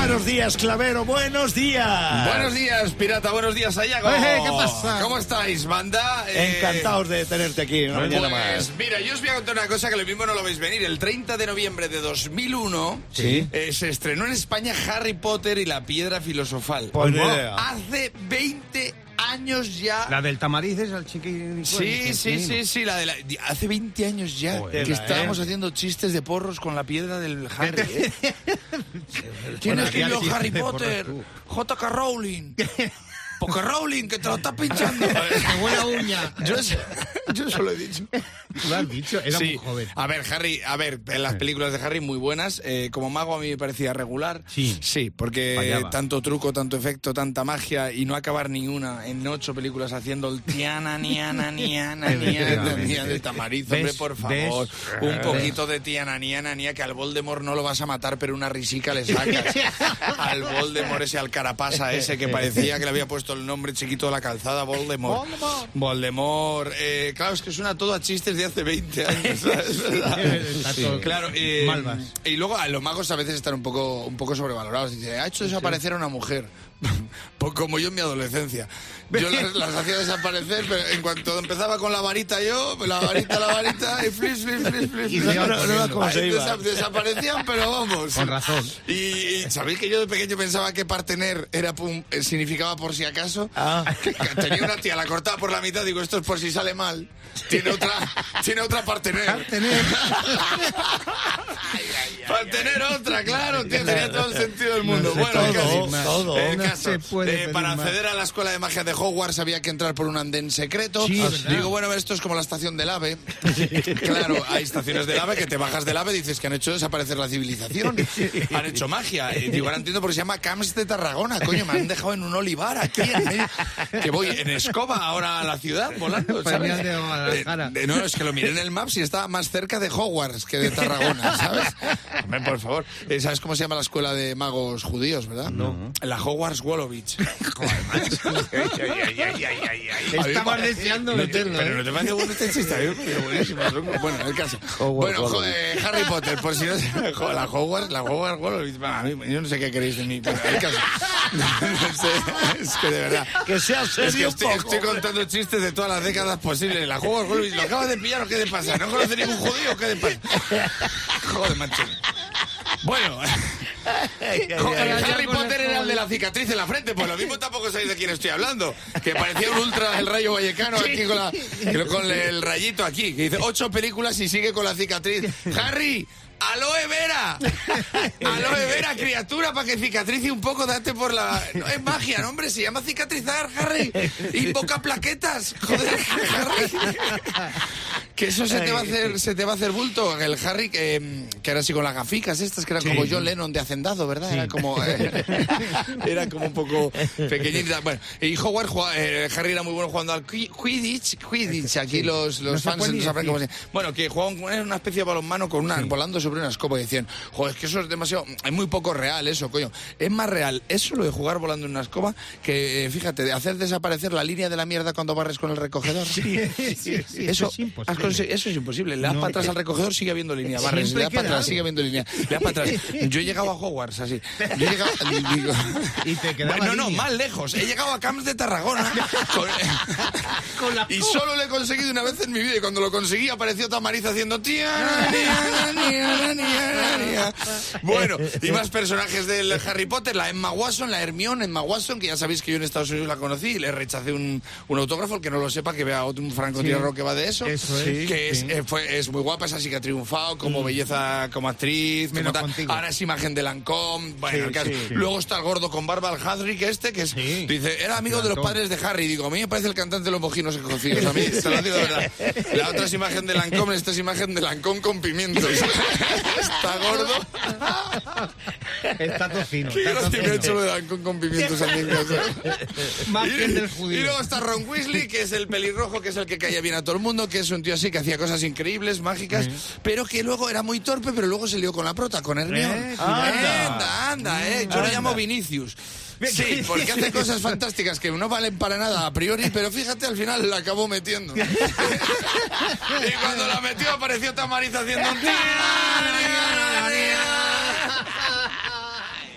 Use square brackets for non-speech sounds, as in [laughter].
Buenos días, Clavero, buenos días. Buenos días, pirata, buenos días, Ayago. Eh, ¿qué pasa? ¿Cómo estáis, banda? Eh, Encantados de tenerte aquí una mañana Pues más. mira, yo os voy a contar una cosa que lo mismo no lo veis venir. El 30 de noviembre de 2001 Sí. eh, se estrenó en España Harry Potter y la piedra filosofal. Pues. Hace 20 años ya. La del tamariz es al chiqui. Sí, sí, sí, sí, la de la- hace 20 años ya Joder, que ¿eh? estábamos haciendo chistes de porros con la piedra del Harry. ¿eh? [laughs] ¿Quién escribió Harry Potter? J.K. Rowling. [laughs] Porque Rowling, que te lo estás pinchando. buena uña. Yo, eso- yo eso lo he dicho. Tú lo has dicho, era Sí. muy joven. A ver, Harry, a ver, en las películas de Harry muy buenas. Eh, como mago a mí me parecía regular. Sí. Sí, porque Fallaba. tanto truco, tanto efecto, tanta magia y no acabar ni una en ocho películas haciendo el tiana, niana, niana, niana, niana de tamariz. Hombre, por favor. ¿Ves? Un poquito de tiana, niana, niana, que al Voldemort no lo vas a matar, pero una risica le sacas. [laughs] al Voldemort ese, al carapasa ese que parecía que le había puesto el nombre chiquito de la calzada, Voldemort. Voldemort. Eh, claro, es que suena todo a chistes de hace 20 años. [laughs] todo- Claro, eh, Malvas. y luego a los magos a veces están un poco, un poco sobrevalorados. Dice, ha hecho desaparecer a una mujer. [laughs] Pues como yo en mi adolescencia. Yo las, las hacía desaparecer, pero en cuanto empezaba con la varita yo, la varita, la varita, y flis, flis, flis, flis. Y no, no, no, cómo se iba. desaparecían, pero vamos. Con razón. Y, y sabéis que yo de pequeño pensaba que partener era pum- eh, significaba por si acaso. Ah. [laughs] Tenía una tía, la cortaba por la mitad, digo, esto es por si sale mal. Tiene otra, tiene otra partener. Para tener [laughs] otra, claro, tío, tenía todo el sentido del mundo. No bueno, el caso, pedir más. todo. el caso, eh, para acceder a la escuela de magia de Hogwarts había que entrar por un andén secreto. Sí, Ah. Digo, bueno, esto es como la estación del AVE. [laughs] claro, hay estaciones del AVE que te bajas del AVE y dices que han hecho desaparecer la civilización. Han hecho magia. Y digo, ahora entiendo por qué se llama Camps de Tarragona. Coño, me han dejado en un olivar aquí. [laughs] Que voy en escoba ahora a la ciudad volando, ¿sabes? De Guadalajara. Eh, no, es que lo miré en el Maps y estaba más cerca de Hogwarts que de Tarragona, [laughs] ¿sabes? Hombre, por favor. Eh, ¿Sabes cómo se llama la escuela de magos judíos, verdad? No. La Hogwarts Wolowitz. [laughs] Estabas deseando No te- meterlo. pero ¿eh? no te parece bueno este chiste. Buenísimo. Bueno, el caso. Hogwarts bueno, Harry Potter, por si no se- la Hogwarts, la Hogwarts mí- yo no sé qué queréis de mí, pero el caso. No sé, es que de verdad. [laughs] Que sea Es que serio estoy, poco. estoy contando chistes de todas las décadas posibles. La Hogwarts Wolowitz, ¿lo acabas de pillar o qué te pasa? ¿No conoce ningún judío o qué te pasa? [laughs] Joder, macho. Bueno, Harry Potter era el de la cicatriz en la frente, pues lo mismo tampoco sabéis de quién estoy hablando. Que parecía un ultra del rayo vallecano aquí con, la, con el rayito aquí, que dice ocho películas y sigue con la cicatriz. Harry, aloe vera. Aloe vera, criatura, para que cicatrice un poco, date por la... No es magia, no, hombre, se llama cicatrizar, Harry. Invoca plaquetas. Joder, Harry. Que eso se te va a hacer, se te va a hacer bulto. El Harry, que, que era así con las gaficas estas, que era como John Lennon de Hacendado, ¿verdad? Era como eh, [laughs] era como un poco pequeñita. Bueno, y Howard, eh, Harry era muy bueno jugando al qui- Quidditch. Quidditch, aquí los, los No fans no sabrán cómo se Bueno, que jugaban una especie de balonmano con una, volando sobre una escoba y decían, joder, es que eso es demasiado, es muy poco real eso, coño. Es más real eso lo de jugar volando en una escoba que, eh, fíjate, de hacer desaparecer la línea de la mierda cuando barres con el recogedor. [laughs] Eso, es imposible. Eso es imposible. Le das No. para atrás al recogedor, sigue habiendo línea. Barres, Siempre le das para atrás, sigue habiendo línea. [laughs] Le das para atrás. Yo he llegado a Hogwarts así. Yo he llegado. digo- Y te quedaba Bueno, no, línea. más lejos. He llegado a Camps de Tarragona. [laughs] con- y solo lo he conseguido una vez en mi vida. Y cuando lo conseguí, apareció Tamariz haciendo. tía, tía. Bueno, y [laughs] más personajes del Harry Potter. La Emma Watson, la Hermione, Emma Watson, que ya sabéis que yo en Estados Unidos la conocí y le rechacé un, un autógrafo. El que no lo sepa, que vea otro un francotirador que va de eso. Eso es, Que es, sí. eh, fue- es muy guapa, es así que ha triunfado como belleza, como actriz. como tal. Ahora es imagen de Lancôme. Bueno, el caso-. Luego está el gordo con barba, el Hadrick este, que es, dice, era amigo de los padres de Harry. Digo, a mí me parece el cantante de los mojinos cocidos. A mí, te lo digo de verdad. La otra es imagen de Lancôme, esta es imagen de Lancôme con pimientos. está gordo. Está tocino. Gracia me ha hecho de Lancôme con pimientos aquí en casa. Más Y- del Y judío. luego está Ron Weasley, que es el pelirrojo, que es el que caía bien a todo el mundo, que es un tío así que hacía cosas increíbles, mágicas, pero que luego era muy torpe, pero luego se lió con la prota, con Hermione. Eh, anda, anda, eh. Yo lo Anda. llamo Vinicius. Sí, porque hace cosas fantásticas que no valen para nada a priori, pero fíjate, al final la acabó metiendo. [laughs] y cuando la metió apareció Tamariz haciendo un... [laughs]